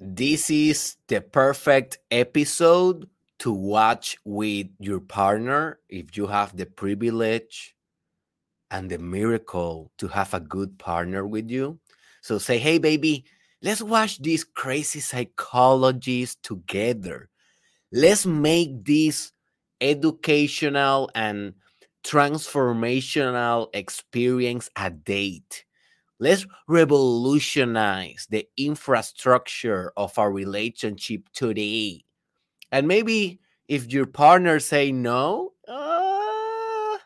this is the perfect episode to watch with your partner if you have the privilege and the miracle to have a good partner with you. So say, hey, baby, let's watch these crazy psychologies together. Let's make this educational and transformational experience a date. Let's revolutionize the infrastructure of our relationship today. And maybe if your partner say no, uh,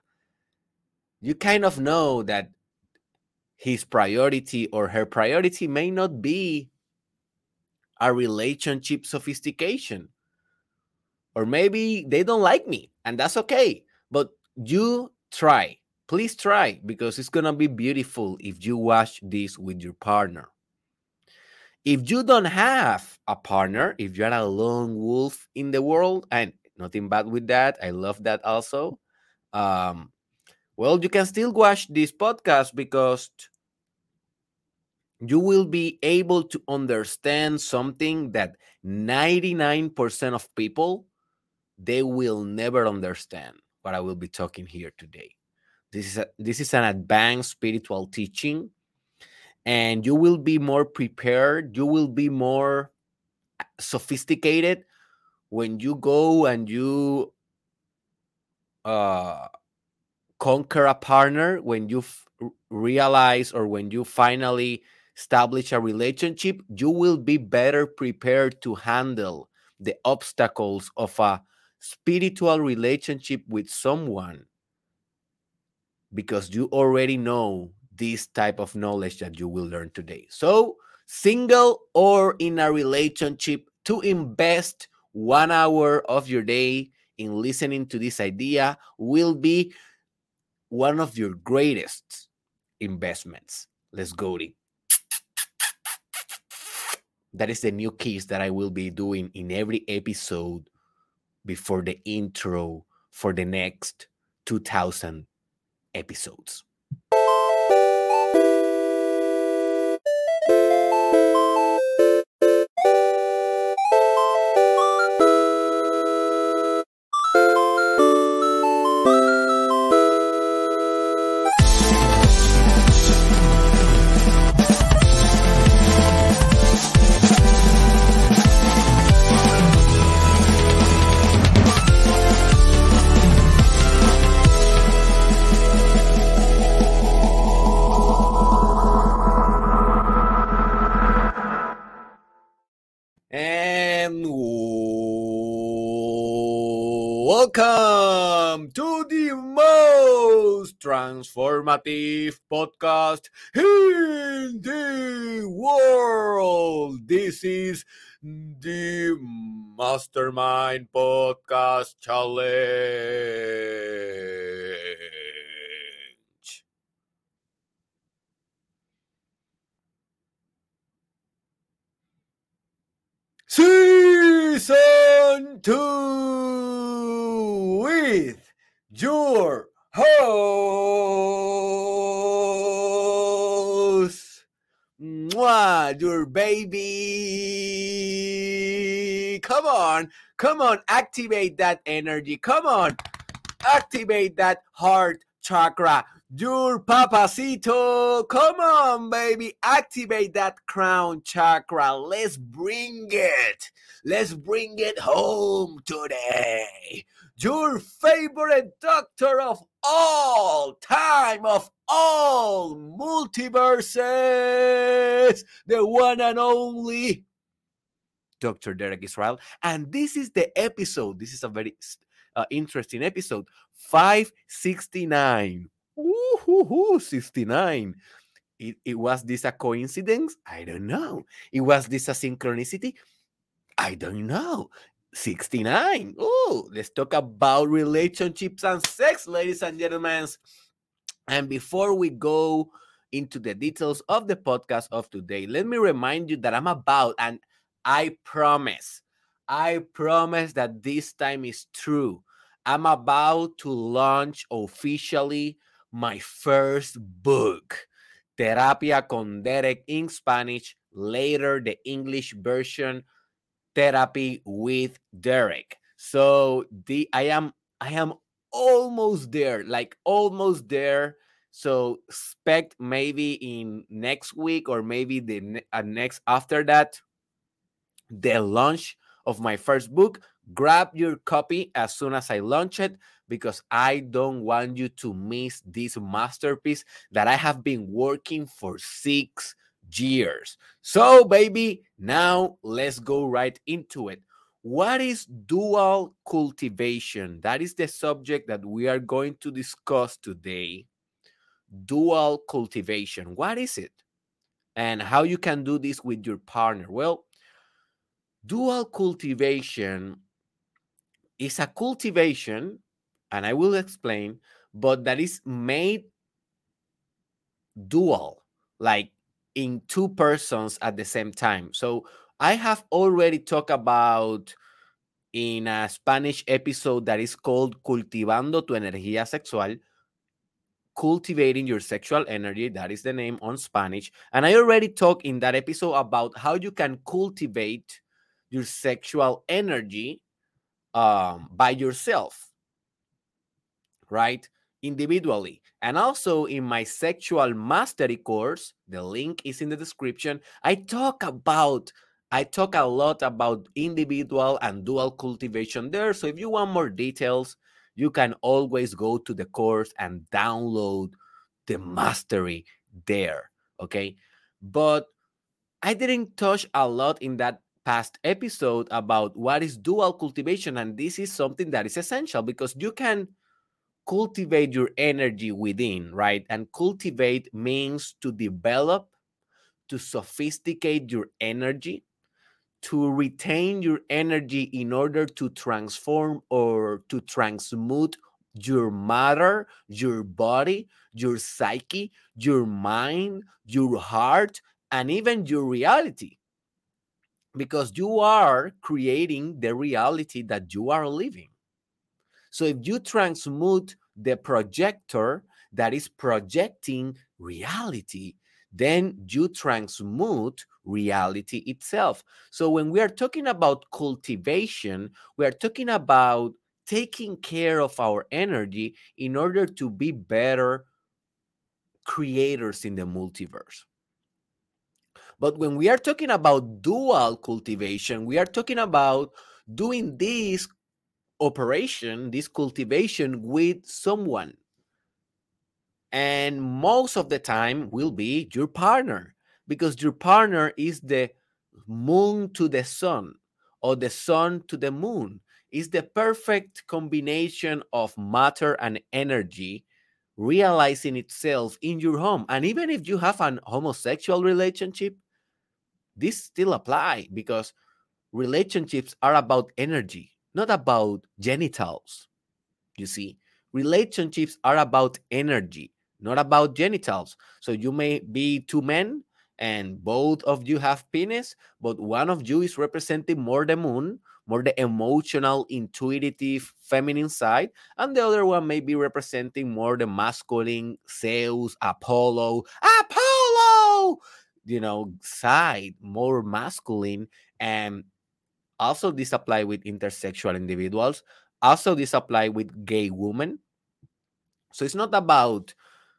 you kind of know that his priority or her priority may not be a relationship sophistication. Or maybe they don't like me, and that's okay. But you try please try because it's going to be beautiful if you watch this with your partner. If you don't have a partner, if you're a lone wolf in the world, and nothing bad with that, I love that also. Um, well, you can still watch this podcast because you will be able to understand something that 99% of people they will never understand what I will be talking here today. This is a, this is an advanced spiritual teaching, and you will be more prepared. You will be more uh, sophisticated when you go and you uh, conquer a partner. When you realize or when you finally establish a relationship, you will be better prepared to handle the obstacles of a spiritual relationship with someone because you already know this type of knowledge that you will learn today. So, single or in a relationship, to invest one hour of your day in listening to this idea will be one of your greatest investments. Let's go to that is the new keys that I will be doing in every episode before the intro for the next 2000 episodes. Transformative podcast in the world. This is the Mastermind Podcast Challenge. Season 2 with your host, Mwah, your baby. Come on, come on, activate that energy. Come on, activate that heart chakra your papacito. Come on, baby. Activate that crown chakra. Let's bring it. Let's bring it home today. Your favorite doctor of all time, of all multiverses, the one and only Dr. Derek Israel. And this is the episode. This is a very uh, interesting episode 569 Ooh, 69. It, it was this a coincidence? I don't know. It was this a synchronicity? I don't know. 69. Oh, let's talk about relationships and sex, ladies and gentlemen. And before we go into the details of the podcast of today, let me remind you that I'm about, and I promise, I promise that this time is true. I'm about to launch officially my first book, Terapia con Derek in Spanish later the English version therapy with Derek. So the I am I am almost there, like almost there. So expect maybe in next week or maybe the uh, next after that the launch of my first book. Grab your copy as soon as I launch it because I don't want you to miss this masterpiece that I have been working for six years. So, baby, now let's go right into it. What is dual cultivation? That is the subject that we are going to discuss today. Dual cultivation. What is it? And how you can do this with your partner? Well, dual cultivation is a cultivation, and I will explain, but that is made dual, like in two persons at the same time. So I have already talked about in a Spanish episode that is called Cultivando tu energía sexual, cultivating your sexual energy. That is the name on Spanish. And I already talked in that episode about how you can cultivate your sexual energy um, by yourself, right? Individually. And also in my sexual mastery course, the link is in the description. I talk about I talk a lot about individual and dual cultivation there. So if you want more details, you can always go to the course and download the mastery there. Okay. But I didn't touch a lot in that past episode about what is dual cultivation. And this is something that is essential because you can cultivate your energy within, right? And cultivate means to develop, to sophisticate your energy to retain your energy in order to transform or to transmute your matter, your body, your psyche, your mind, your heart, and even your reality. Because you are creating the reality that you are living. So if you transmute the projector that is projecting reality, then you transmute reality itself. So when we are talking about cultivation, we are talking about taking care of our energy in order to be better creators in the multiverse. But when we are talking about dual cultivation, we are talking about doing this operation, this cultivation with someone. And most of the time will be your partner because your partner is the moon to the sun or the sun to the moon. Is the perfect combination of matter and energy realizing itself in your home. And even if you have an homosexual relationship this still apply because relationships are about energy not about genitals you see relationships are about energy not about genitals. So you may be two men and both of you have penis, but one of you is representing more the moon, more the emotional, intuitive, feminine side, and the other one may be representing more the masculine, Zeus, Apollo, Apollo, you know, side, more masculine. And also, this apply with intersexual individuals. Also, this apply with gay women. So it's not about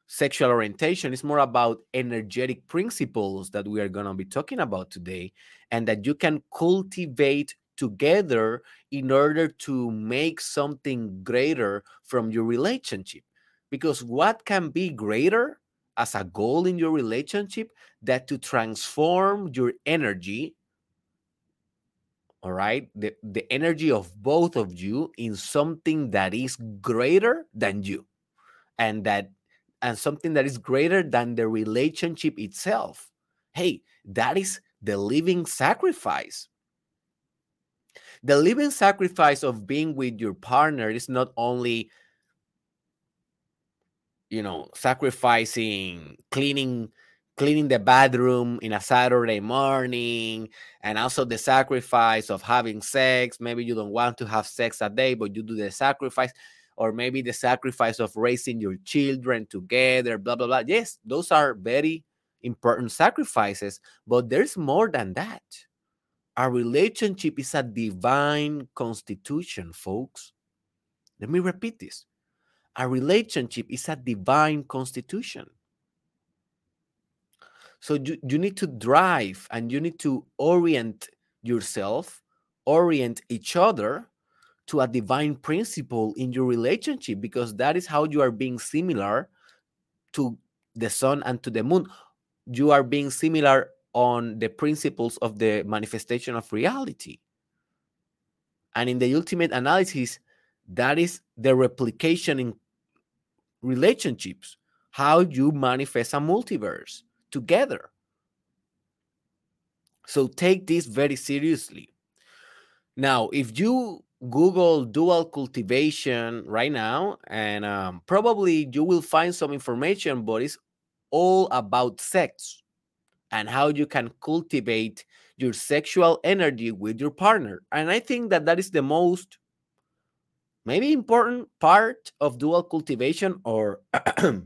sexual orientation It's more about energetic principles that we are going to be talking about today and that you can cultivate together in order to make something greater from your relationship because what can be greater as a goal in your relationship that to transform your energy all right the, the energy of both of you in something that is greater than you and that and something that is greater than the relationship itself. Hey, that is the living sacrifice. The living sacrifice of being with your partner is not only you know sacrificing cleaning cleaning the bathroom in a Saturday morning, and also the sacrifice of having sex. Maybe you don't want to have sex a day, but you do the sacrifice or maybe the sacrifice of raising your children together, blah, blah, blah. Yes, those are very important sacrifices, but there's more than that. A relationship is a divine constitution, folks. Let me repeat this. A relationship is a divine constitution. So you, you need to drive and you need to orient yourself, orient each other to a divine principle in your relationship because that is how you are being similar to the sun and to the moon. You are being similar on the principles of the manifestation of reality. And in the ultimate analysis, that is the replication in relationships, how you manifest a multiverse together. So take this very seriously. Now, if you Google dual cultivation right now, and um, probably you will find some information, but it's all about sex and how you can cultivate your sexual energy with your partner. And I think that that is the most maybe important part of dual cultivation or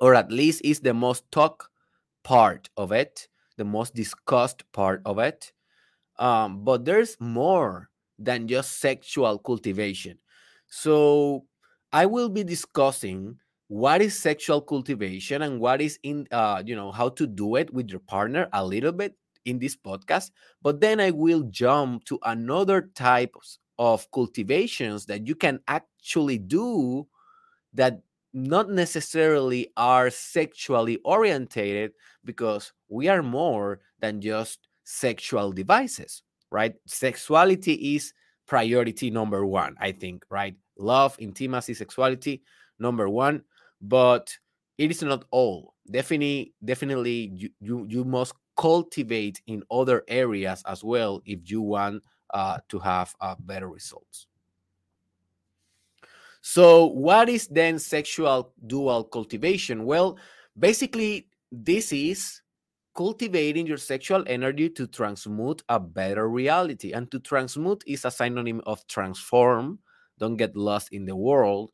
or at least is the most talk part of it, the most discussed part of it. Um, but there's more than just sexual cultivation. So I will be discussing what is sexual cultivation and what is in uh you know how to do it with your partner a little bit in this podcast but then i will jump to another types of cultivations that you can actually do that not necessarily are sexually orientated because we are more than just sexual devices right sexuality is priority number 1 i think right love intimacy sexuality number 1 but it is not all. Definitely, definitely, you you, you must cultivate in other areas as well if you want uh, to have uh, better results. So, what is then sexual dual cultivation? Well, basically, this is cultivating your sexual energy to transmute a better reality. And to transmute is a synonym of transform. Don't get lost in the world,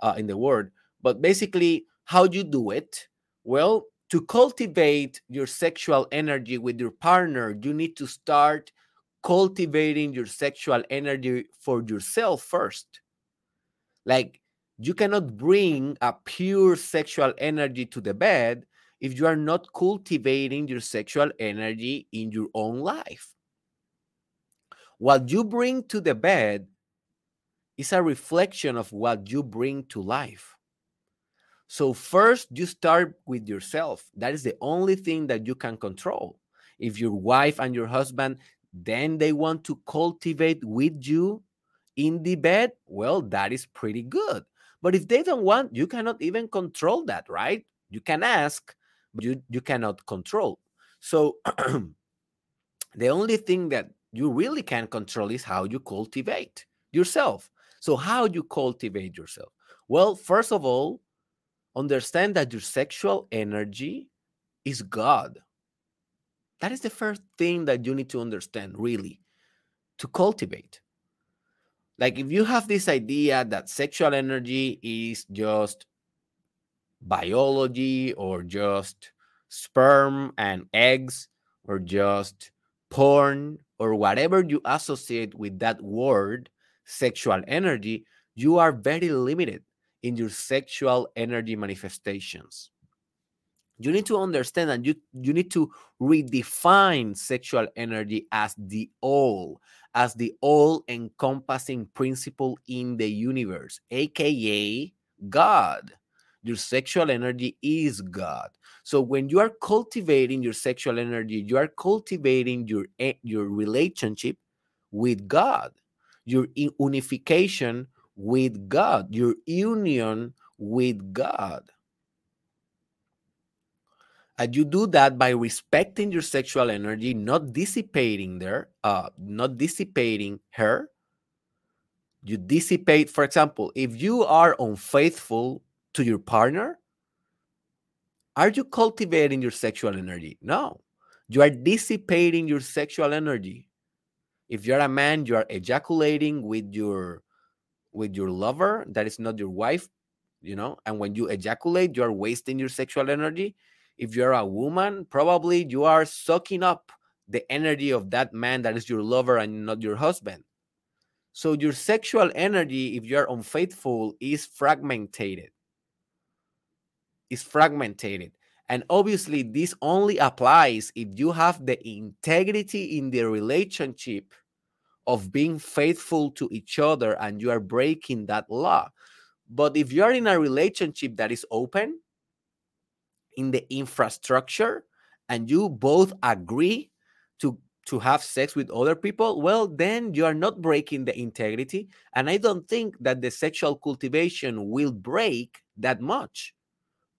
uh, in the word. But basically, how do you do it? Well, to cultivate your sexual energy with your partner, you need to start cultivating your sexual energy for yourself first. Like, you cannot bring a pure sexual energy to the bed if you are not cultivating your sexual energy in your own life. What you bring to the bed is a reflection of what you bring to life. So, first, you start with yourself. That is the only thing that you can control. If your wife and your husband then they want to cultivate with you in the bed, well, that is pretty good. But if they don't want, you cannot even control that, right? You can ask, but you, you cannot control. So, the only thing that you really can control is how you cultivate yourself. So, how you cultivate yourself? Well, first of all, understand that your sexual energy is God. That is the first thing that you need to understand, really, to cultivate. Like, if you have this idea that sexual energy is just biology or just sperm and eggs or just porn or whatever you associate with that word, sexual energy, you are very limited in your sexual energy manifestations. You need to understand that you, you need to redefine sexual energy as the all, as the all encompassing principle in the universe, aka God. Your sexual energy is God. So when you are cultivating your sexual energy, you are cultivating your, eh, your relationship with God, your unification with God, your union with God. And you do that by respecting your sexual energy, not dissipating there, uh, not dissipating her. You dissipate, for example, if you are unfaithful to your partner, are you cultivating your sexual energy? No. You are dissipating your sexual energy. If you're a man, you are ejaculating with your with your lover that is not your wife, you know, and when you ejaculate, you're wasting your sexual energy. If you're a woman, probably you are sucking up the energy of that man that is your lover and not your husband. So your sexual energy, if you're unfaithful, is fragmented. Is fragmented. And obviously, this only applies if you have the integrity in the relationship of being faithful to each other and you are breaking that law. But if you are in a relationship that is open in the infrastructure and you both agree to to have sex with other people, well, then you are not breaking the integrity. And I don't think that the sexual cultivation will break that much,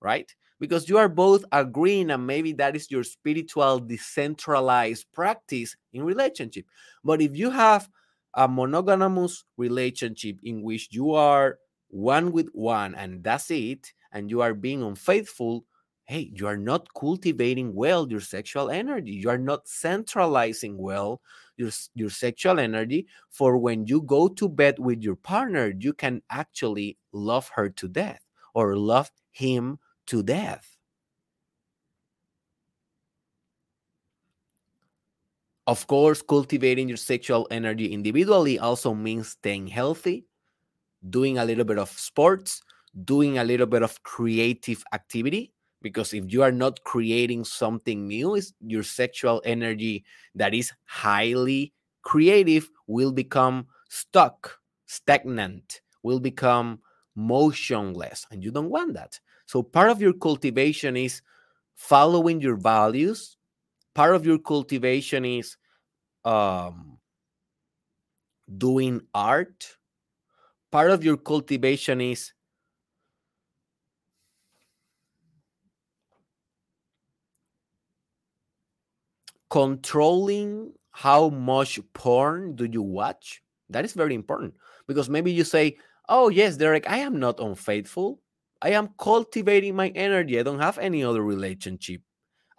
right? Because you are both agreeing, and maybe that is your spiritual decentralized practice in relationship. But if you have a monogamous relationship in which you are one with one and that's it, and you are being unfaithful, hey, you are not cultivating well your sexual energy. You are not centralizing well your, your sexual energy for when you go to bed with your partner, you can actually love her to death or love him to death. Of course, cultivating your sexual energy individually also means staying healthy, doing a little bit of sports, doing a little bit of creative activity because if you are not creating something new is your sexual energy that is highly creative will become stuck stagnant will become motionless and you don't want that. So part of your cultivation is following your values. Part of your cultivation is um, doing art. Part of your cultivation is controlling how much porn do you watch? That is very important because maybe you say oh yes derek i am not unfaithful. I am cultivating my energy. I don't have any other relationship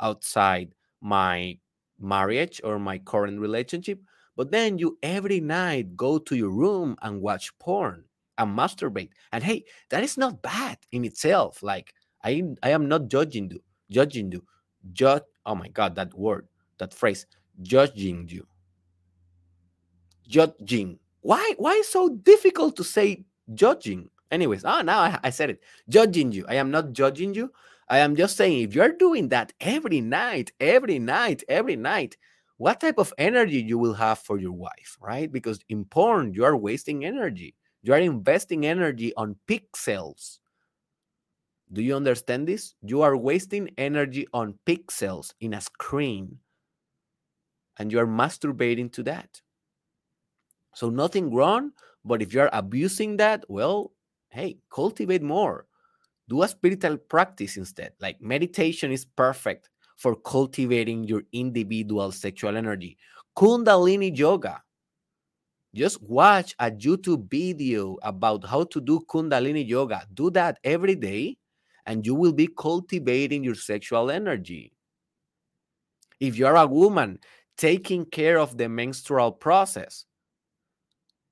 outside my marriage or my current relationship. But then you every night go to your room and watch porn and masturbate. And hey that is not bad in itself. Like i i am not judging you judging you. Judge oh my god that word that phrase judging you. Judging. Why why is so difficult to say judging? Anyways ah now I, I said it. Judging you. I am not judging you. I am just saying if you're doing that every night every night every night what type of energy you will have for your wife right? Because in porn you are wasting energy. You are investing energy on pixels. Do you understand this? You are wasting energy on pixels in a screen and you're masturbating to that. So nothing wrong, but if you're abusing that, well, hey, cultivate more. Do a spiritual practice instead. Like meditation is perfect for cultivating your individual sexual energy. Kundalini yoga. Just watch a YouTube video about how to do Kundalini yoga. Do that every day, and you will be cultivating your sexual energy. If you're a woman, taking care of the menstrual process,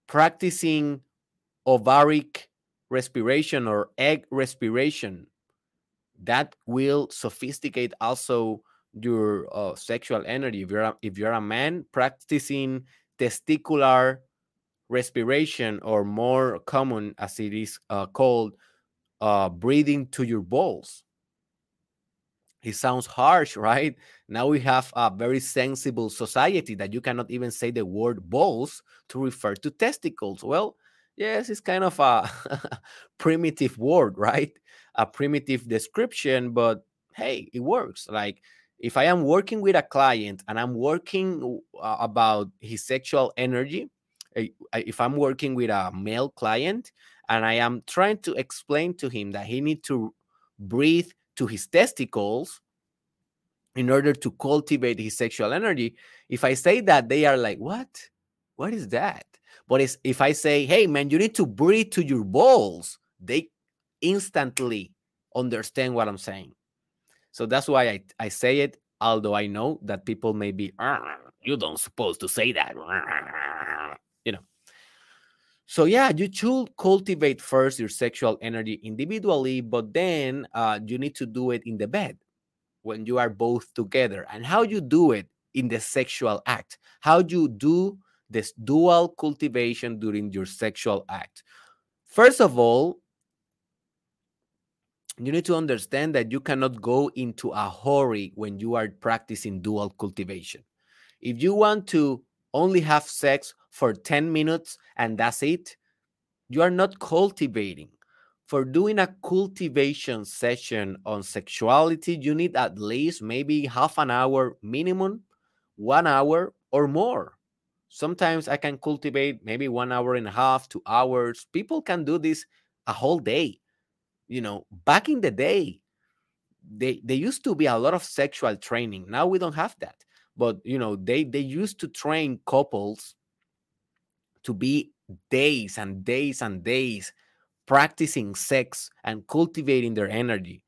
practicing ovaric respiration or egg respiration. That will sophisticate also your uh, sexual energy. If you're a, if you're a man, practicing testicular respiration, or more common as it is uh, called, uh, breathing to your balls it sounds harsh, right? Now we have a very sensible society that you cannot even say the word balls to refer to testicles. Well, yes, it's kind of a primitive word, right? A primitive description, but hey, it works. Like if I am working with a client and I'm working uh, about his sexual energy, if I'm working with a male client and I am trying to explain to him that he need to breathe to his testicles in order to cultivate his sexual energy. If I say that, they are like, What? What is that? But if I say, Hey, man, you need to breathe to your balls, they instantly understand what I'm saying. So that's why I, I say it, although I know that people may be, ah, You don't supposed to say that. You know. So yeah, you should cultivate first your sexual energy individually, but then uh, you need to do it in the bed. when you are both together. And how you do it in the sexual act? How you do this dual cultivation during your sexual act? First of all you need to understand that you cannot go into a hurry when you are practicing dual cultivation. If you want to only have sex for 10 minutes and that's it you are not cultivating for doing a cultivation session on sexuality, you need at least maybe half an hour minimum, one hour or more. Sometimes I can cultivate maybe one hour and a half, two hours. People can do this a whole day. You know, back in the day, they they used to be a lot of sexual training. Now we don't have that. But you know, they they used to train couples to be days and days and days practicing sex and cultivating their energy.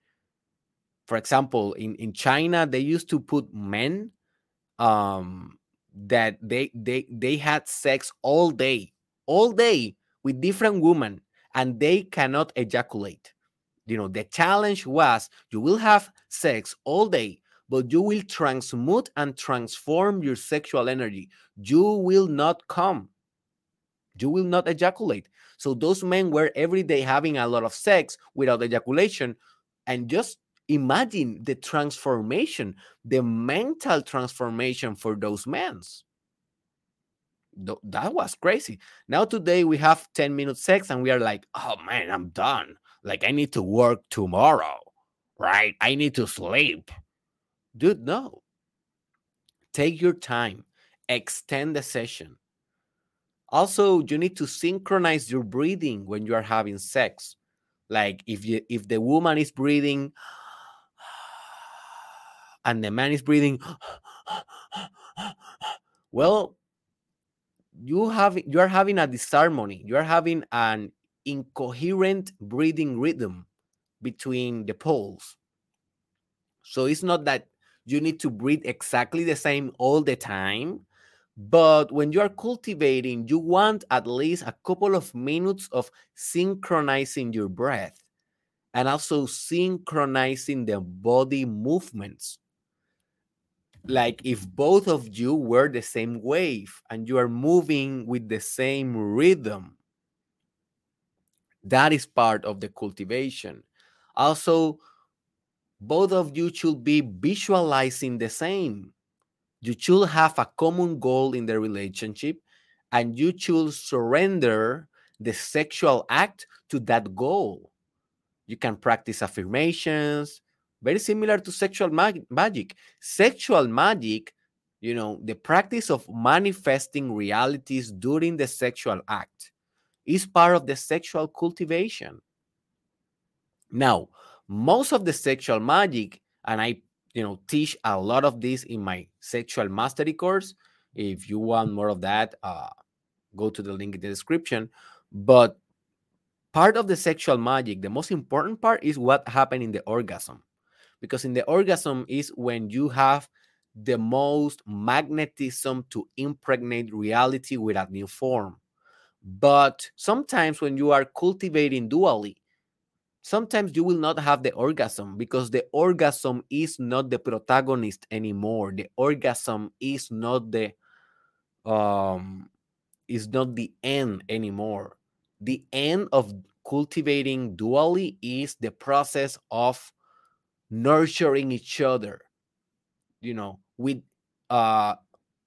For example, in, in China, they used to put men um, that they they they had sex all day, all day with different women, and they cannot ejaculate. You know, the challenge was you will have sex all day, but you will transmute and transform your sexual energy. You will not come. You will not ejaculate. So those men were every day having a lot of sex without ejaculation. And just imagine the transformation, the mental transformation for those men. That was crazy. Now, today we have 10 minutes sex and we are like, oh man, I'm done. Like, I need to work tomorrow, right? I need to sleep. Dude, no. Take your time, extend the session, also, you need to synchronize your breathing when you are having sex. Like if you if the woman is breathing and the man is breathing well, you have you are having a disharmony. You are having an incoherent breathing rhythm between the poles. So it's not that you need to breathe exactly the same all the time, but when you are cultivating, you want at least a couple of minutes of synchronizing your breath and also synchronizing the body movements. Like if both of you were the same wave and you are moving with the same rhythm, that is part of the cultivation. Also, both of you should be visualizing the same you should have a common goal in the relationship and you should surrender the sexual act to that goal. You can practice affirmations, very similar to sexual mag- magic. Sexual magic, you know, the practice of manifesting realities during the sexual act is part of the sexual cultivation. Now, most of the sexual magic, and I you know teach a lot of this in my sexual mastery course. If you want more of that uh, go to the link in the description. But part of the sexual magic the most important part is what happened in the orgasm. Because in the orgasm is when you have the most magnetism to impregnate reality with a new form. But sometimes when you are cultivating dually sometimes you will not have the orgasm because the orgasm is not the protagonist anymore. The orgasm is not the um is not the end anymore. The end of cultivating dually is the process of nurturing each other you know with uh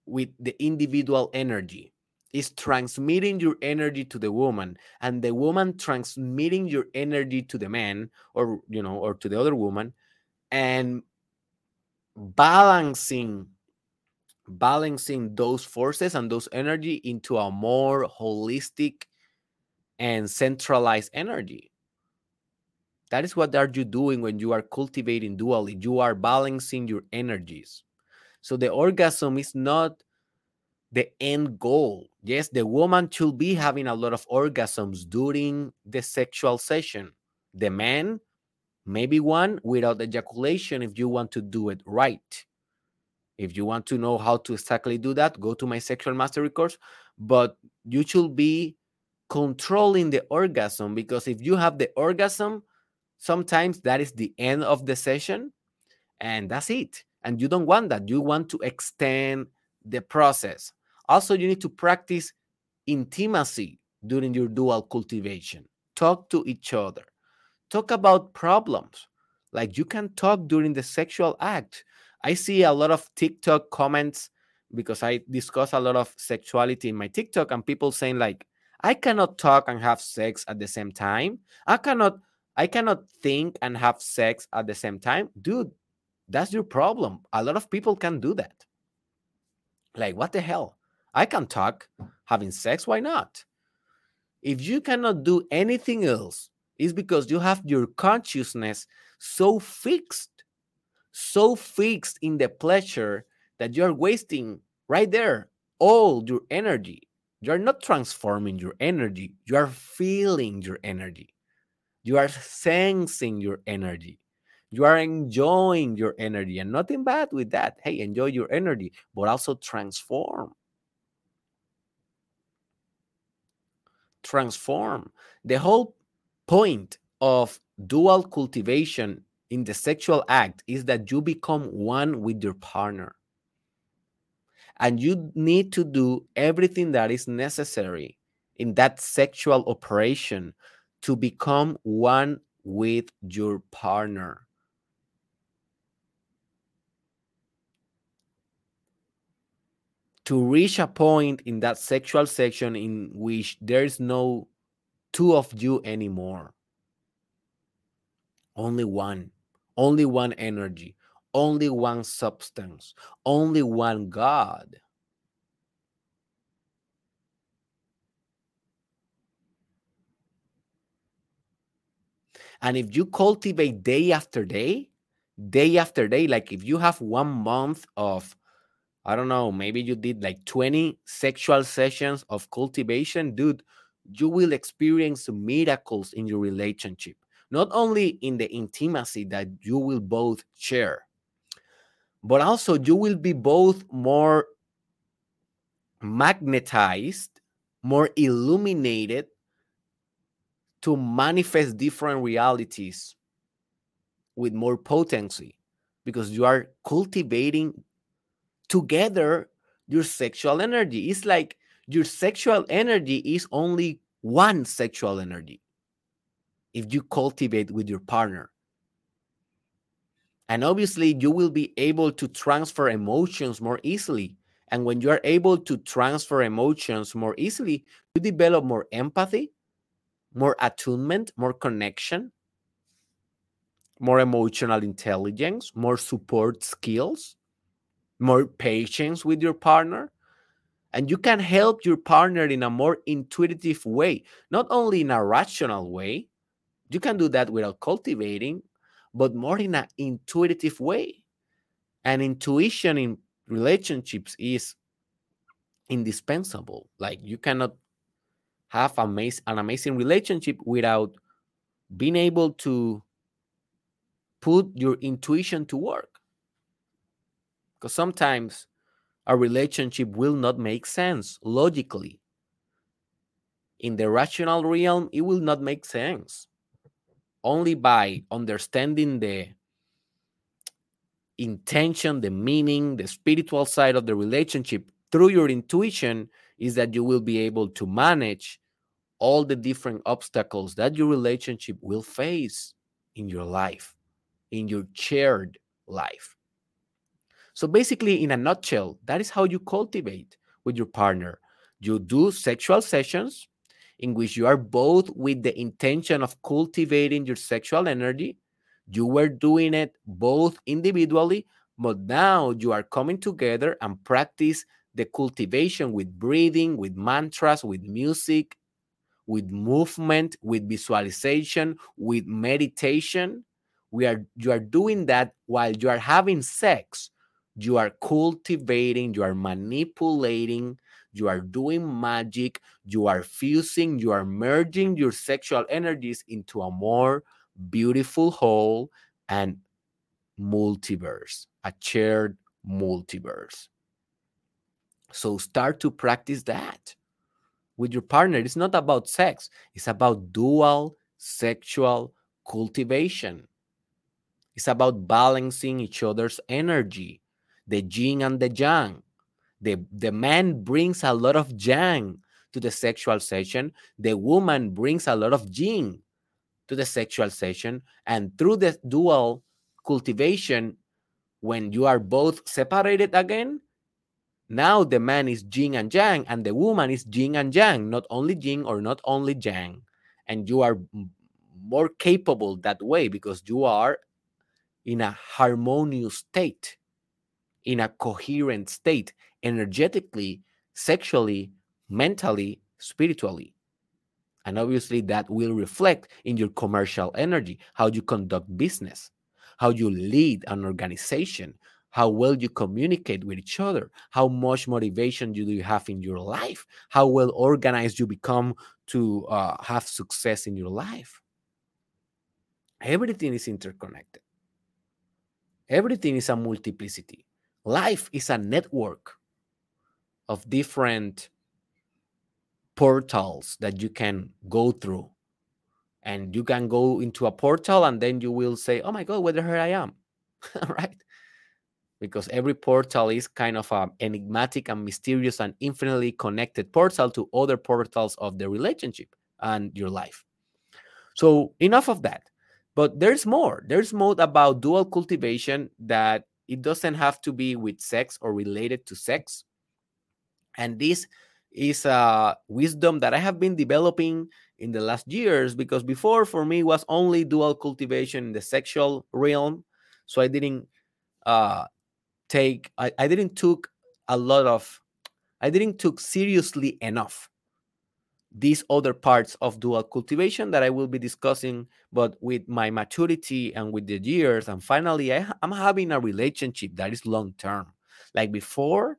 with the individual energy is transmitting your energy to the woman and the woman transmitting your energy to the man or you know or to the other woman and balancing balancing those forces and those energy into a more holistic and centralized energy. That is what are you doing when you are cultivating dually. You are balancing your energies. So the orgasm is not the end goal. Yes, the woman should be having a lot of orgasms during the sexual session. The man, maybe one without ejaculation if you want to do it right. If you want to know how to exactly do that, go to my sexual mastery course. But you should be controlling the orgasm because if you have the orgasm, sometimes that is the end of the session and that's it. And you don't want that. You want to extend the process. Also, you need to practice intimacy during your dual cultivation. Talk to each other. Talk about problems. Like you can talk during the sexual act. I see a lot of TikTok comments because I discuss a lot of sexuality in my TikTok and people saying like I cannot talk and have sex at the same time. I cannot I cannot think and have sex at the same time. Dude, that's your problem. A lot of people can do that. Like what the hell? I can talk having sex, why not? If you cannot do anything else, it's because you have your consciousness so fixed, so fixed in the pleasure that you're wasting right there all your energy. You're not transforming your energy, you are feeling your energy. You are sensing your energy. You are enjoying your energy, and nothing bad with that. Hey, enjoy your energy, but also transform. Transform. The whole point of dual cultivation in the sexual act is that you become one with your partner. And you need to do everything that is necessary in that sexual operation to become one with your partner. To reach a point in that sexual section in which there is no two of you anymore. Only one, only one energy, only one substance, only one God. And if you cultivate day after day, day after day, like if you have one month of, I don't know, maybe you did like 20 sexual sessions of cultivation, dude, you will experience miracles in your relationship, not only in the intimacy that you will both share, but also you will be both more magnetized, more illuminated to manifest different realities with more potency because you are cultivating together your sexual energy. It's like your sexual energy is only one sexual energy if you cultivate with your partner. And obviously, you will be able to transfer emotions more easily. And when you are able to transfer emotions more easily, you develop more empathy, more attunement, more connection, more emotional intelligence, more support skills, more patience with your partner. And you can help your partner in a more intuitive way, not only in a rational way. You can do that without cultivating, but more in an intuitive way. And intuition in relationships is indispensable. Like you cannot have an amazing relationship without being able to put your intuition to work. Because sometimes a relationship will not make sense logically. In the rational realm, it will not make sense only by understanding the intention, the meaning, the spiritual side of the relationship through your intuition is that you will be able to manage all the different obstacles that your relationship will face in your life, in your shared life. So, basically, in a nutshell, that is how you cultivate with your partner. You do sexual sessions in which you are both with the intention of cultivating your sexual energy. You were doing it both individually, but now you are coming together and practice the cultivation with breathing, with mantras, with music, with movement, with visualization, with meditation. We are you are doing that while you are having sex. You are cultivating, you are manipulating you are doing magic, you are fusing, you are merging your sexual energies into a more beautiful whole and multiverse, a shared multiverse. So start to practice that with your partner. It's not about sex, it's about dual sexual cultivation. It's about balancing each other's energy, the yin and the yang. The, the man brings a lot of yang to the sexual session, the woman brings a lot of yin to the sexual session. And through the dual cultivation, when you are both separated again, now the man is yin and yang, and the woman is yin and yang, not only yin or not only yang. And you are more capable that way because you are in a harmonious state, in a coherent state, energetically, sexually, mentally, spiritually. And obviously, that will reflect in your commercial energy, how you conduct business, how you lead an organization, how well you communicate with each other, how much motivation do you have in your life, how well organized you become to uh, have success in your life. Everything is interconnected. Everything is a multiplicity. Life is a network of different portals that you can go through. And you can go into a portal and then you will say, Oh my God, where the hell I am. right? Because every portal is kind of a enigmatic and mysterious and infinitely connected portal to other portals of the relationship and your life. So enough of that. But there's more. There's more about dual cultivation that it doesn't have to be with sex or related to sex. And this is a wisdom that I have been developing in the last years because before for me was only dual cultivation in the sexual realm. So I didn't uh, take I, I didn't took a lot of I didn't took seriously enough these other parts of dual cultivation that I will be discussing, but with my maturity and with the years, and finally, I, am having a relationship that is long term. Like before,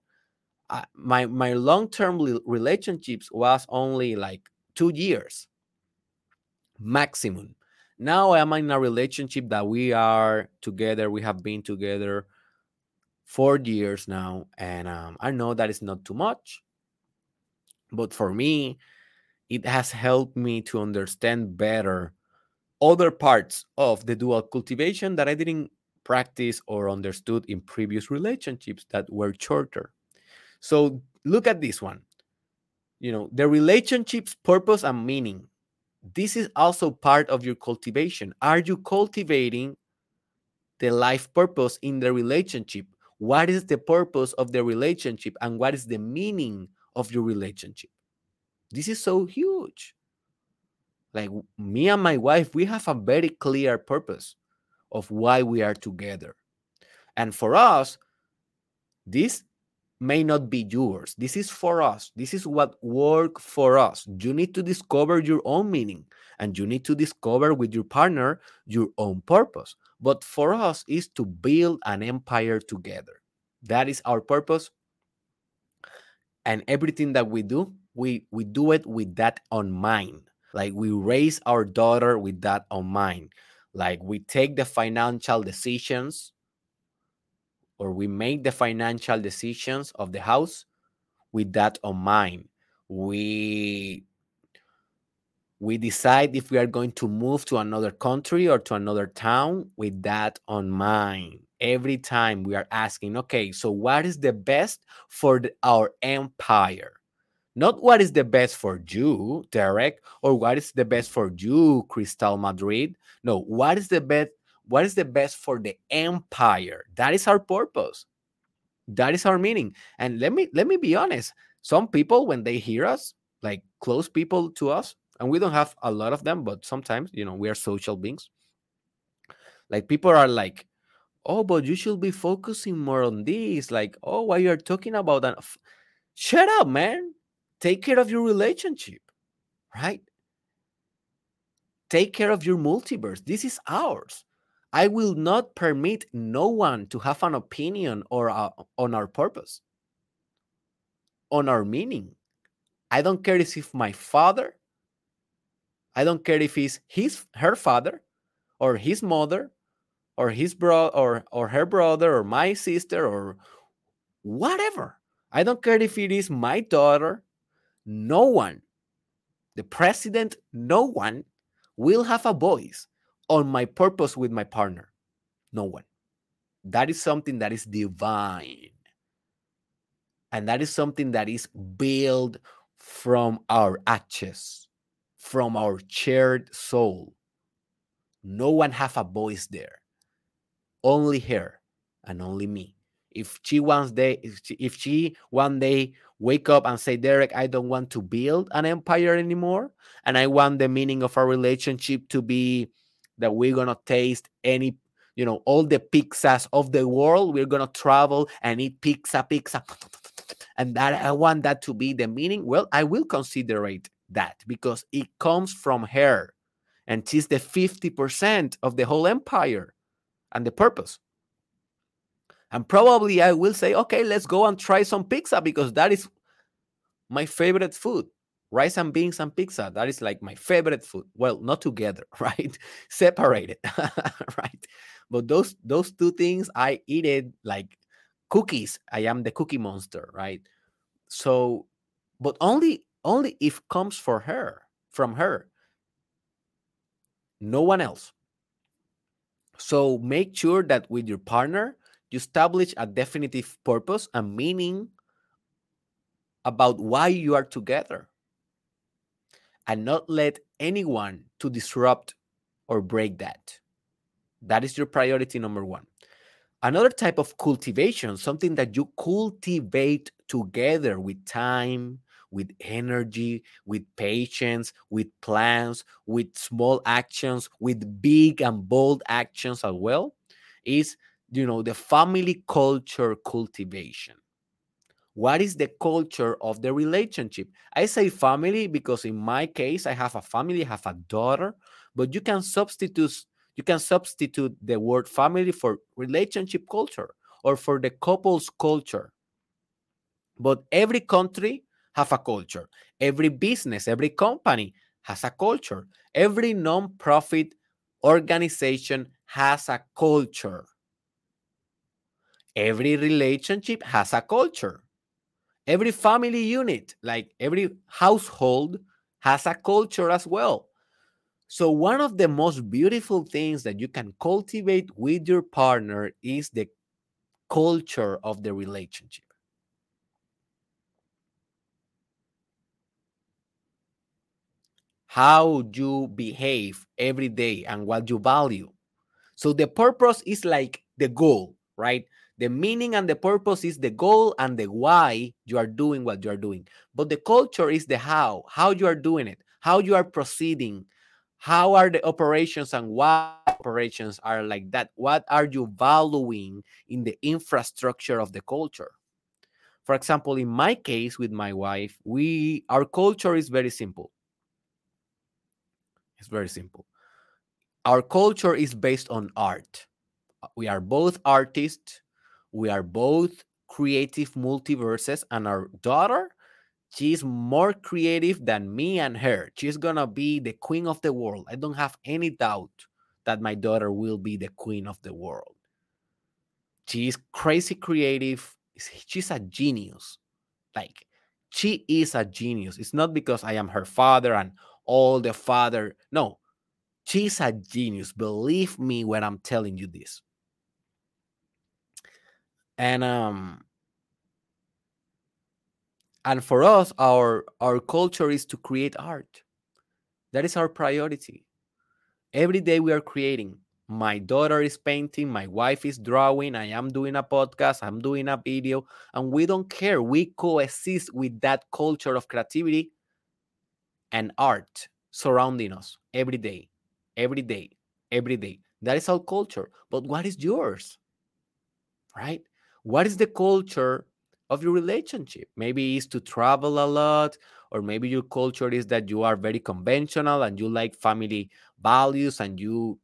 uh, my my long term relationships was only like two years maximum. Now I'm in a relationship that we are together. We have been together four years now, and um, I know that is not too much, but for me, it has helped me to understand better other parts of the dual cultivation that I didn't practice or understood in previous relationships that were shorter. So look at this one. You know, the relationship's purpose and meaning. This is also part of your cultivation. Are you cultivating the life purpose in the relationship? What is the purpose of the relationship and what is the meaning of your relationship? This is so huge. Like me and my wife, we have a very clear purpose of why we are together. And for us, this may not be yours. This is for us. This is what work for us. You need to discover your own meaning and you need to discover with your partner your own purpose. But for us is to build an empire together. That is our purpose. And everything that we do we we do it with that on mind. Like we raise our daughter with that on mind. Like we take the financial decisions or we make the financial decisions of the house with that on mind. We we decide if we are going to move to another country or to another town with that on mind. Every time we are asking okay so what is the best for the, our empire not what is the best for you, Derek, or what is the best for you, Crystal Madrid. No, what is the best? What is the best for the empire? That is our purpose. That is our meaning. And let me let me be honest. Some people, when they hear us, like close people to us, and we don't have a lot of them, but sometimes, you know, we are social beings. Like people are like, oh, but you should be focusing more on this. Like, oh, why you're talking about that? Shut up, man take care of your relationship, right? Take care of your multiverse. This is ours. I will not permit no one to have an opinion or on our purpose, on our meaning. I don't care if my father, I don't care if it's his her father or his mother or his bro or or her brother or my sister or whatever. I don't care if it is my daughter no one, the president, no one will have a voice on my purpose with my partner. No one. That is something that is divine. And that is something that is built from our ashes, from our shared soul. No one have a voice there. Only her and only me. If she wants day, if she, if she one day wake up and say, Derek, I don't want to build an empire anymore, and I want the meaning of our relationship to be that we're gonna taste any you know all the pizzas of the world. We're gonna travel and eat pizza pizza. And that i want that to be the meaning. Well i will consider that because it comes from her and she's the 50% of the whole empire and the purpose and probably i will say okay let's go and try some pizza because that is my favorite food. Rice and beans and pizza that is like my favorite food. Well not together right? Separated right? But those those two things i eat it like cookies. I am the cookie monster right? So but only only if comes for her from her. No one else. So make sure that with your partner you establish a definitive purpose and meaning about why you are together and not let anyone to disrupt or break that. That is your priority number one. Another type of cultivation, something that you cultivate together with time, with energy, with patience, with plans, with small actions, with big and bold actions as well, is you know the family culture cultivation. What is the culture of the relationship? I say family because in my case i have a family I have a daughter but you can substitute you can substitute the word family for relationship culture or for the couple's culture. But every country have a culture. Every business every company has a culture. Every non-profit organization has a culture every relationship has a culture every family unit, like every household, has a culture as well. So, one of the most beautiful things that you can cultivate with your partner is the culture of the relationship. How you behave every day and what you value. So, the purpose is like the goal, right? The meaning and the purpose is the goal and the why you are doing what you are doing. But the culture is the how, how you are doing it, how you are proceeding, how are the operations and why operations are like that. What are you valuing in the infrastructure of the culture? For example, in my case with my wife, we our culture is very simple. It's very simple. Our culture is based on art. We are both artists we are both creative multiverses, and our daughter, she's more creative than me and her. She's gonna be the queen of the world. I don't have any doubt that my daughter will be the queen of the world. She's crazy creative. She's a genius. Like, she is a genius. It's not because I am her father and all the father. No, she's a genius. Believe me when I'm telling you this and um and for us our our culture is to create art. That is our priority. Every day we are creating. My daughter is painting my wife is drawing i am doing a podcast i'm doing a video and we don't care. We coexist with that culture of creativity and art surrounding us every day every day every day. That is our culture. But what is yours right what is the culture of your relationship? Maybe it's to travel a lot or maybe your culture is that you are very conventional and you like family values and you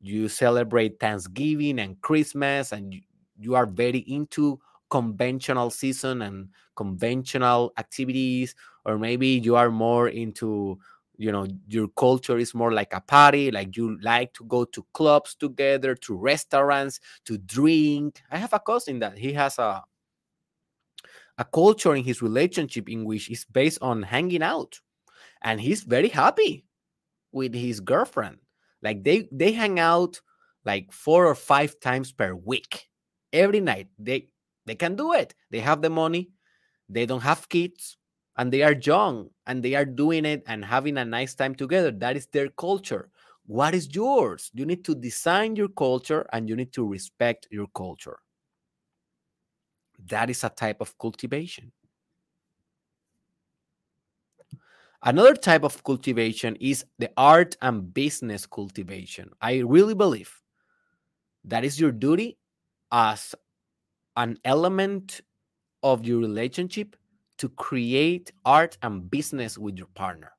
you celebrate thanksgiving and christmas and you, you are very into conventional season and conventional activities or maybe you are more into you know your culture is more like a party like you like to go to clubs together to restaurants to drink i have a cousin that he has a a culture in his relationship in which is based on hanging out and he's very happy with his girlfriend like they they hang out like four or five times per week, every night. They they can do it. They have the money. They don't have kids and they are young and they are doing it and having a nice time together. That is their culture. What is yours? You need to design your culture and you need to respect your culture. That is a type of cultivation. Another type of cultivation is the art and business cultivation. I really believe that is your duty as an element of your relationship to create art and business with your partner.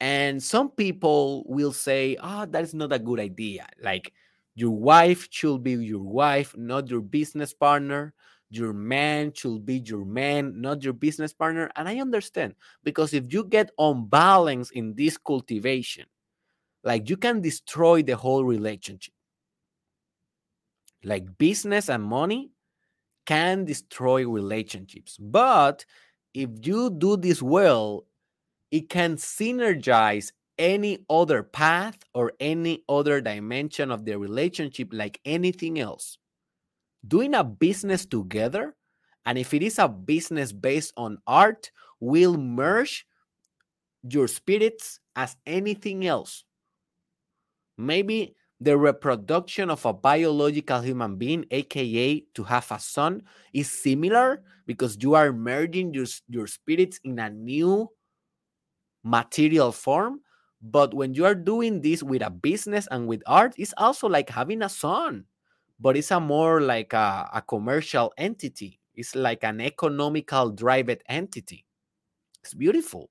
And some people will say, oh, that is not a good idea. Like your wife should be your wife, not your business partner. Your man should be your man, not your business partner. And I understand because if you get unbalanced in this cultivation, like you can destroy the whole relationship. Like business and money can destroy relationships. But if you do this well, it can synergize any other path or any other dimension of the relationship like anything else. Doing a business together, and if it is a business based on art, will merge your spirits as anything else. Maybe the reproduction of a biological human being, aka to have a son, is similar because you are merging your, your spirits in a new material form. But when you are doing this with a business and with art, it's also like having a son, but it's a more like a, a commercial entity. It's like an economical driven entity. It's beautiful.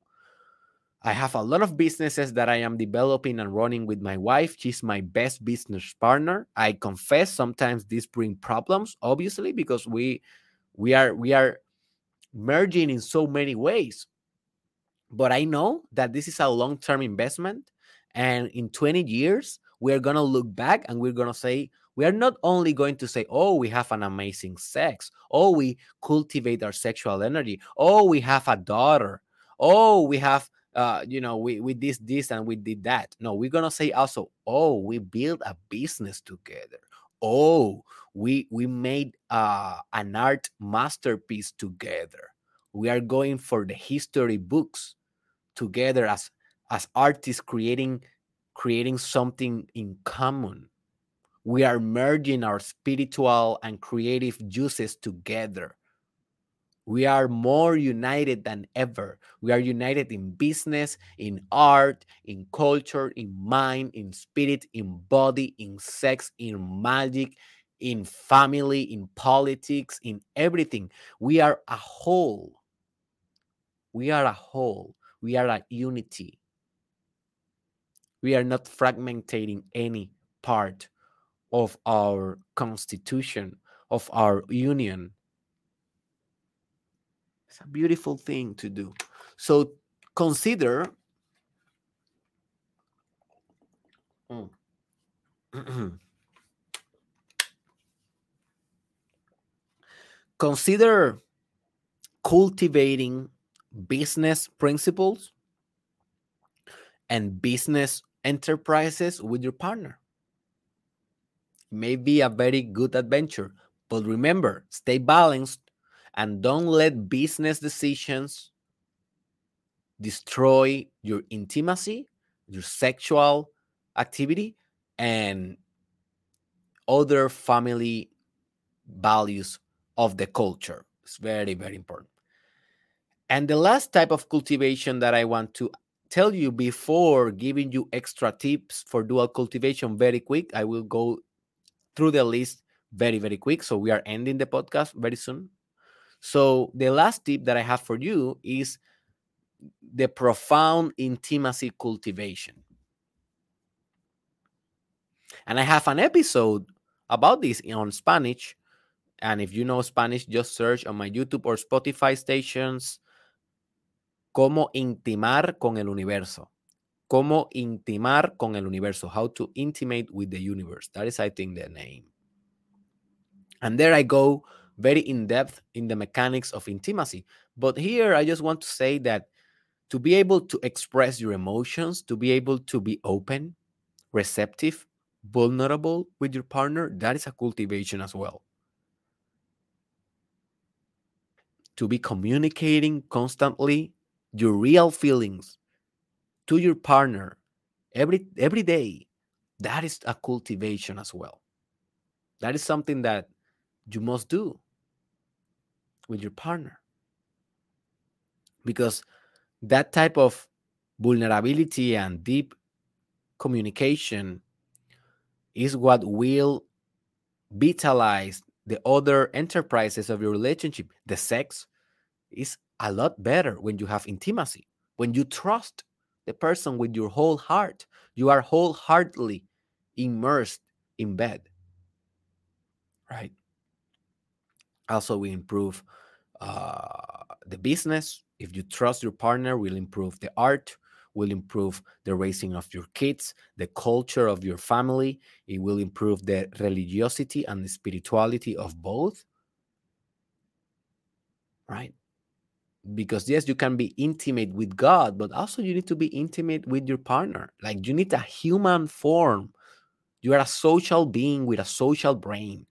I have a lot of businesses that I am developing and running with my wife. She's my best business partner. I confess sometimes this bring problems, obviously, because we we are we are merging in so many ways. But I know that this is a long-term investment. And in 20 years, we're gonna look back and we're gonna say, we are not only going to say, oh, we have an amazing sex, oh, we cultivate our sexual energy, oh, we have a daughter, oh, we have uh, you know, we, we did this and we did that. No, we're gonna say also, oh, we built a business together. Oh, we we made uh, an art masterpiece together. We are going for the history books together as as artists creating creating something in common. We are merging our spiritual and creative juices together we are more united than ever. We are united in business, in art, in culture, in mind, in spirit, in body, in sex, in magic, in family, in politics, in everything. We are a whole. We are a whole. We are a unity. We are not fragmenting any part of our constitution, of our union it's a beautiful thing to do. So consider consider cultivating business principles and business enterprises with your partner. It may be a very good adventure, but remember, stay balanced and don't let business decisions destroy your intimacy, your sexual activity, and other family values of the culture. It's very, very important. And the last type of cultivation that I want to tell you before giving you extra tips for dual cultivation very quick, I will go through the list very, very quick. So we are ending the podcast very soon. So the last tip that I have for you is the profound intimacy cultivation. And I have an episode about this on Spanish. And if you know Spanish, just search on my YouTube or Spotify stations Cómo intimar con el universo. Cómo intimar con el universo. How to intimate with the universe. That is, I think, the name. And there I go very in depth in the mechanics of intimacy. But here, I just want to say that to be able to express your emotions, to be able to be open, receptive, vulnerable with your partner, that is a cultivation as well. To be communicating constantly your real feelings to your partner every every day, that is a cultivation as well. That is something that you must do with your partner. Because that type of vulnerability and deep communication is what will vitalize the other enterprises of your relationship. The sex is a lot better when you have intimacy, when you trust the person with your whole heart. You are wholeheartedly immersed in bed. Right? Also, we improve uh, the business. If you trust your partner, will improve the art, will improve the raising of your kids, the culture of your family. It will improve the religiosity and the spirituality of both. Right? Because yes, you can be intimate with God, but also you need to be intimate with your partner. Like you need a human form. You are a social being with a social brain.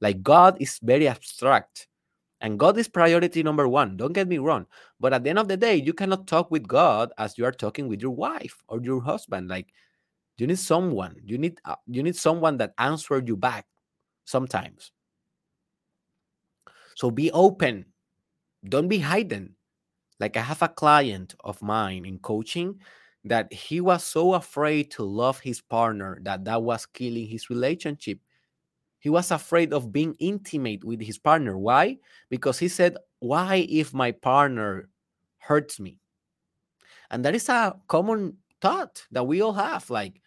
Like God is very abstract and God is priority number one. Don't get me wrong. But at the end of the day, you cannot talk with God as you are talking with your wife or your husband. Like you need someone. You need uh, you need someone that answers you back sometimes. So be open. Don't be hidden. Like I have a client of mine in coaching that he was so afraid to love his partner that that was killing his relationship he was afraid of being intimate with his partner. Why? Because he said, Why if my partner hurts me? And that is a common thought that we all have. Like,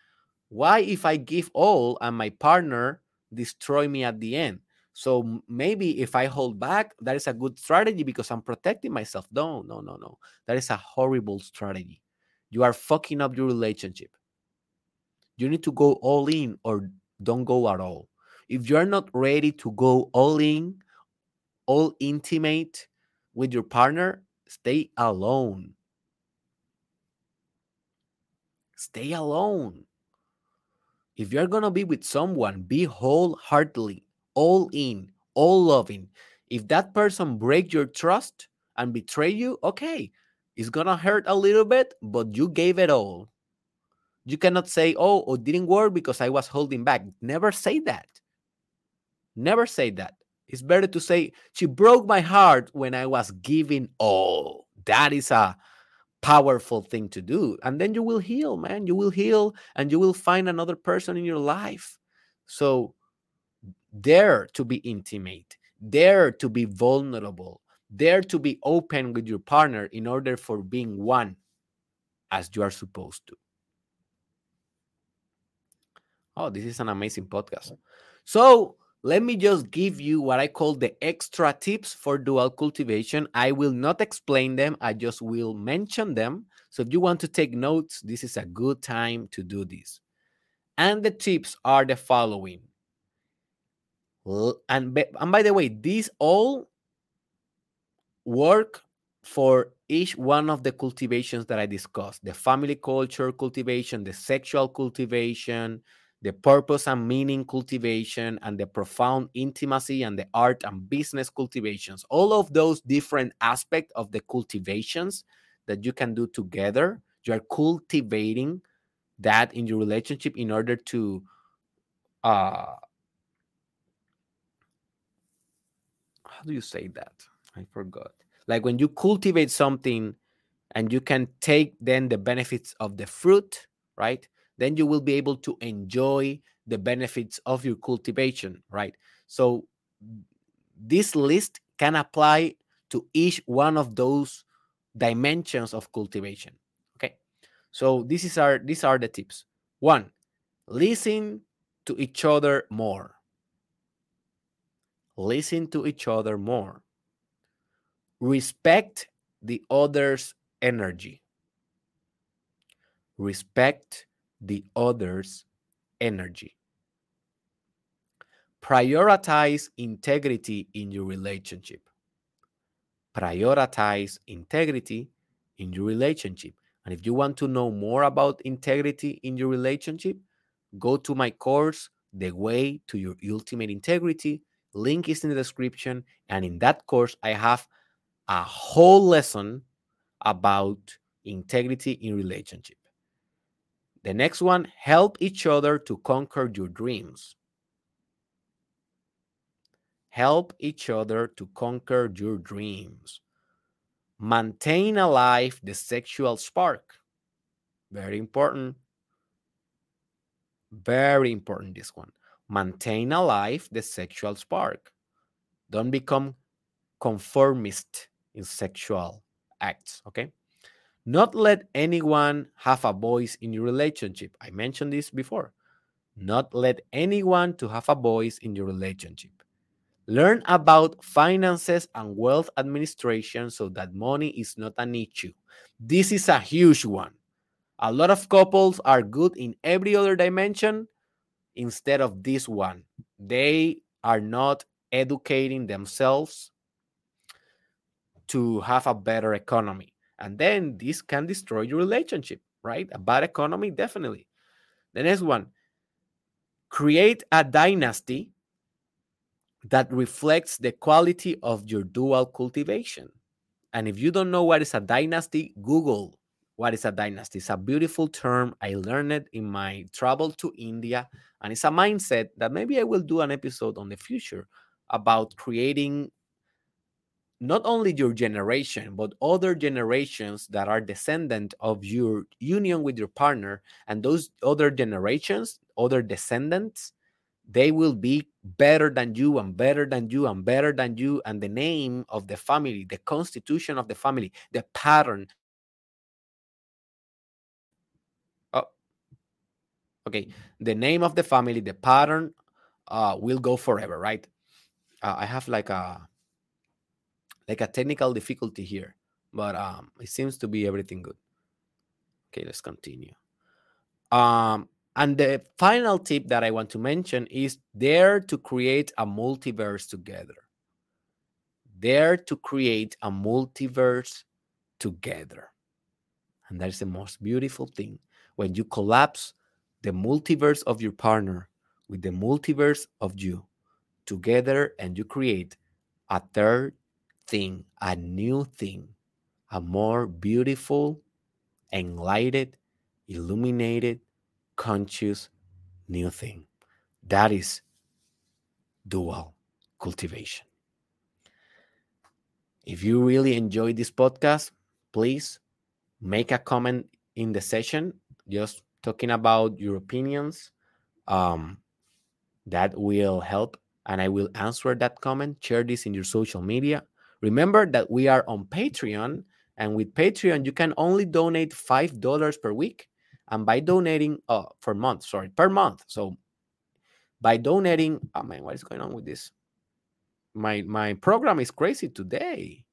why if I give all and my partner destroy me at the end? So maybe if I hold back, that is a good strategy because I'm protecting myself. No, no, no, no. That is a horrible strategy. You are fucking up your relationship. You need to go all in or don't go at all if you're not ready to go all in, all intimate with your partner, stay alone. Stay alone. If you're going to be with someone, be wholeheartedly, all in, all loving. If that person break your trust and betray you, okay, it's going to hurt a little bit, but you gave it all. You cannot say, oh, it didn't work because I was holding back. Never say that. Never say that. It's better to say, she broke my heart when I was giving all. That is a powerful thing to do. And then you will heal, man. You will heal and you will find another person in your life. So dare to be intimate, dare to be vulnerable, dare to be open with your partner in order for being one as you are supposed to. Oh, this is an amazing podcast. So, let me just give you what I call the extra tips for dual cultivation. I will not explain them, I just will mention them. So if you want to take notes, this is a good time to do this. And the tips are the following. And, and by the way, these all work for each one of the cultivations that I discussed the family culture cultivation, the sexual cultivation, the purpose and meaning cultivation and the profound intimacy and the art and business cultivations. All of those different aspects of the cultivations that you can do together you are cultivating that in your relationship in order to uh how do you say that? I forgot. Like when you cultivate something and you can take then the benefits of the fruit right then you will be able to enjoy the benefits of your cultivation, right? So this list can apply to each one of those dimensions of cultivation. Okay. So this is our these are the tips. One, listen to each other more. Listen to each other more. Respect the other's energy. Respect the other's energy. Prioritize integrity in your relationship. Prioritize integrity in your relationship. And if you want to know more about integrity in your relationship, go to my course, The Way to Your Ultimate Integrity. Link is in the description. And in that course, I have a whole lesson about integrity in relationship. The next one, help each other to conquer your dreams. Help each other to conquer your dreams. Maintain alive the sexual spark. Very important. Very important, this one. Maintain alive the sexual spark. Don't become conformist in sexual acts, okay? Not let anyone have a voice in your relationship. I mentioned this before. Not let anyone to have a voice in your relationship. Learn about finances and wealth administration so that money is not an issue. This is a huge one. A lot of couples are good in every other dimension instead of this one. They are not educating themselves to have a better economy. And then this can destroy your relationship, right? A bad economy, definitely. The next one create a dynasty that reflects the quality of your dual cultivation. And if you don't know what is a dynasty, Google what is a dynasty. It's a beautiful term. I learned it in my travel to India, and it's a mindset that maybe I will do an episode on the future about creating not only your generation, but other generations that are descendant of your union with your partner, and those other generations, other descendants, they will be better than you and better than you and better than you. And the name of the family, the constitution of the family, the pattern. Oh, okay. The name of the family, the pattern uh, will go forever, right? Uh, I have like a like a technical difficulty here, but um, it seems to be everything good. Okay, let's continue. Um, and the final tip that I want to mention is dare to create a multiverse together. Dare to create a multiverse together. And that's the most beautiful thing when you collapse the multiverse of your partner with the multiverse of you together and you create a third thing, a new thing, a more beautiful, enlightened, illuminated, conscious new thing. That is dual cultivation. If you really enjoyed this podcast, please make a comment in the session, just talking about your opinions. Um, that will help, and I will answer that comment. Share this in your social media. Remember that we are on Patreon, and with Patreon, you can only donate $5 per week. And by donating, uh, for month, sorry, per month. So by donating, oh man, what is going on with this? My my program is crazy today.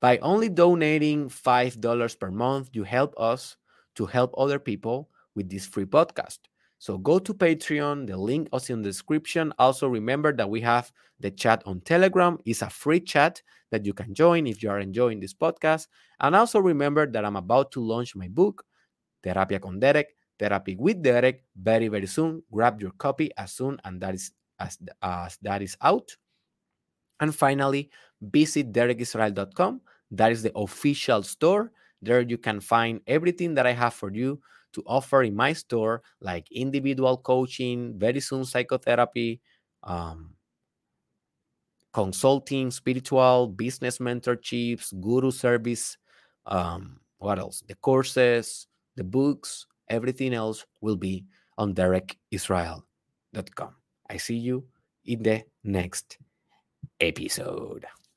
By only donating $5 per month, you help us to help other people with this free podcast. So go to Patreon. The link is in the description. Also, remember that we have the chat on Telegram. It's a free chat that you can join if you are enjoying this podcast. And also remember that I'm about to launch my book, Terapia con Derek, Therapy with Derek, very, very soon. Grab your copy as soon and that is as, as that is out. And finally, visit derekisrael.com. That is the official store. There you can find everything that I have for you to offer in my store, like individual coaching, very soon psychotherapy, um, consulting, spiritual, business mentorships, guru service. Um, what else? The courses, the books, everything else will be on derekisrael.com. I see you in the next episode.